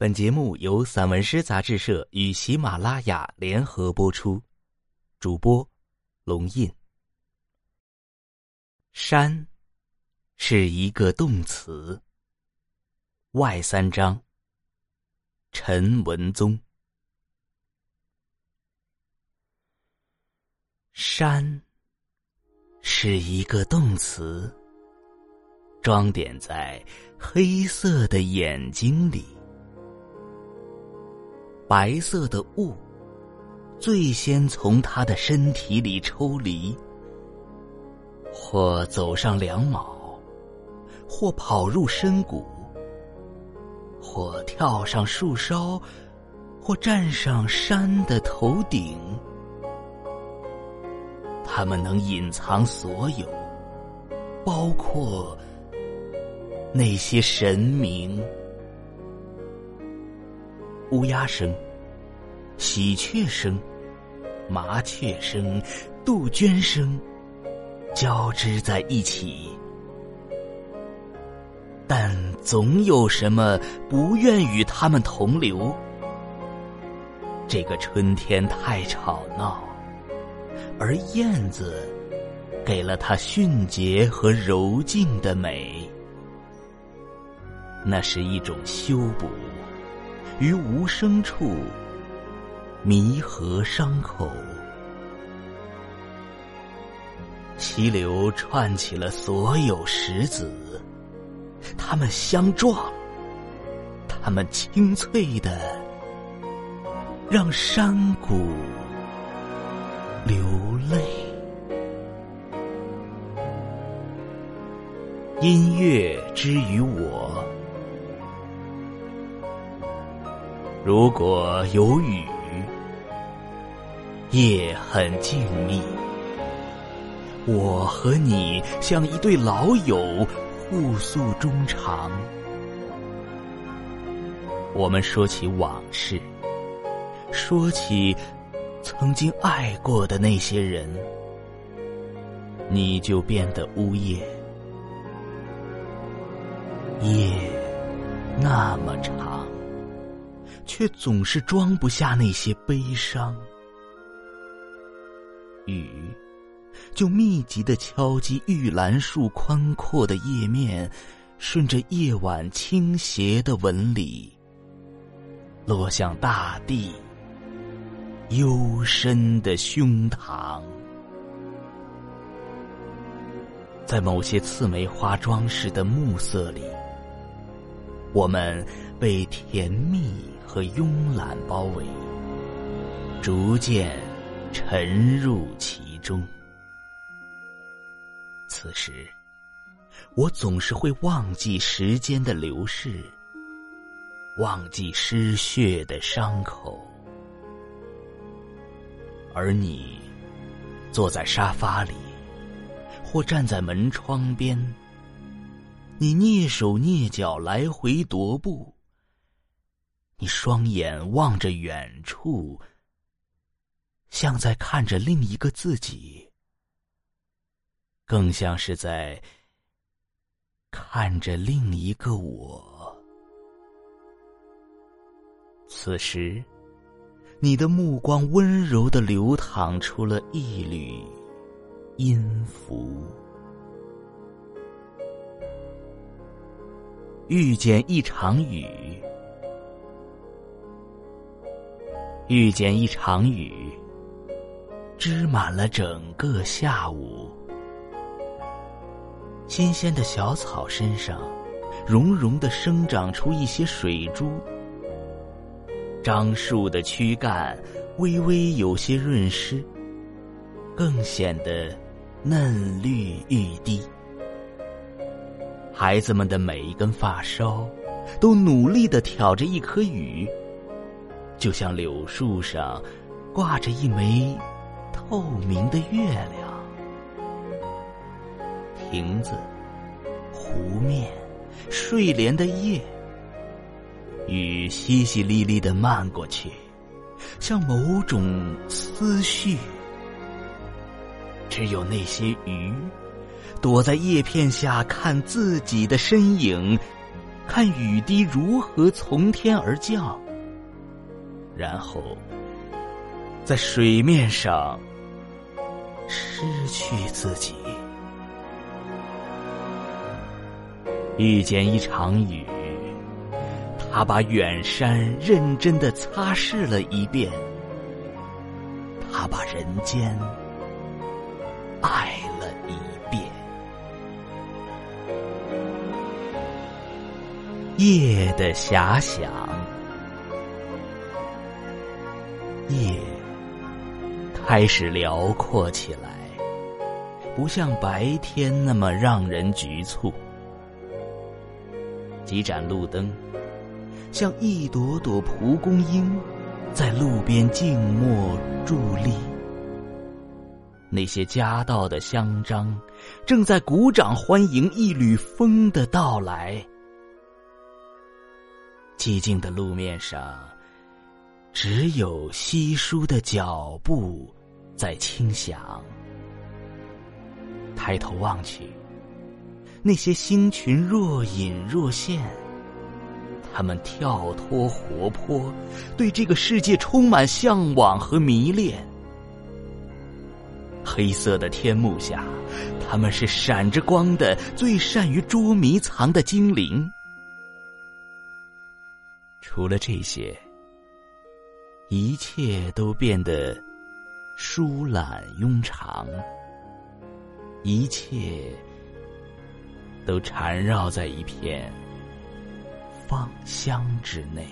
本节目由散文诗杂志社与喜马拉雅联合播出，主播龙印。山是一个动词。外三章。陈文宗。山是一个动词，装点在黑色的眼睛里。白色的雾最先从他的身体里抽离，或走上梁卯，或跑入深谷，或跳上树梢，或站上山的头顶。他们能隐藏所有，包括那些神明。乌鸦声、喜鹊声、麻雀声、杜鹃声交织在一起，但总有什么不愿与他们同流。这个春天太吵闹，而燕子给了它迅捷和柔静的美，那是一种修补。于无声处弥合伤口，溪流串起了所有石子，它们相撞，它们清脆的，让山谷流泪。音乐之于我。如果有雨，夜很静谧，我和你像一对老友互诉衷肠。我们说起往事，说起曾经爱过的那些人，你就变得呜咽。夜那么长。却总是装不下那些悲伤，雨就密集的敲击玉兰树宽阔的叶面，顺着夜晚倾斜的纹理，落向大地幽深的胸膛。在某些刺梅花装饰的暮色里，我们被甜蜜。和慵懒包围，逐渐沉入其中。此时，我总是会忘记时间的流逝，忘记失血的伤口，而你坐在沙发里，或站在门窗边，你蹑手蹑脚来回踱步。你双眼望着远处，像在看着另一个自己，更像是在看着另一个我。此时，你的目光温柔的流淌出了一缕音符。遇见一场雨。遇见一场雨，织满了整个下午。新鲜的小草身上，绒绒的生长出一些水珠。樟树的躯干微微有些润湿，更显得嫩绿欲滴。孩子们的每一根发梢，都努力的挑着一颗雨。就像柳树上挂着一枚透明的月亮，亭子、湖面、睡莲的叶，雨淅淅沥沥的漫过去，像某种思绪。只有那些鱼，躲在叶片下看自己的身影，看雨滴如何从天而降，然后在水面上失去自己。遇见一场雨，他把远山认真的擦拭了一遍，他把人间爱了一遍。夜的遐想，夜开始辽阔起来，不像白天那么让人局促。几盏路灯，像一朵朵蒲公英，在路边静默伫立。那些夹道的香樟，正在鼓掌欢迎一缕风的到来。寂静的路面上，只有稀疏的脚步在轻响。抬头望去。那些星群若隐若现，他们跳脱活泼，对这个世界充满向往和迷恋。黑色的天幕下，他们是闪着光的、最善于捉迷藏的精灵。除了这些，一切都变得疏懒庸长，一切。都缠绕在一片芳香之内。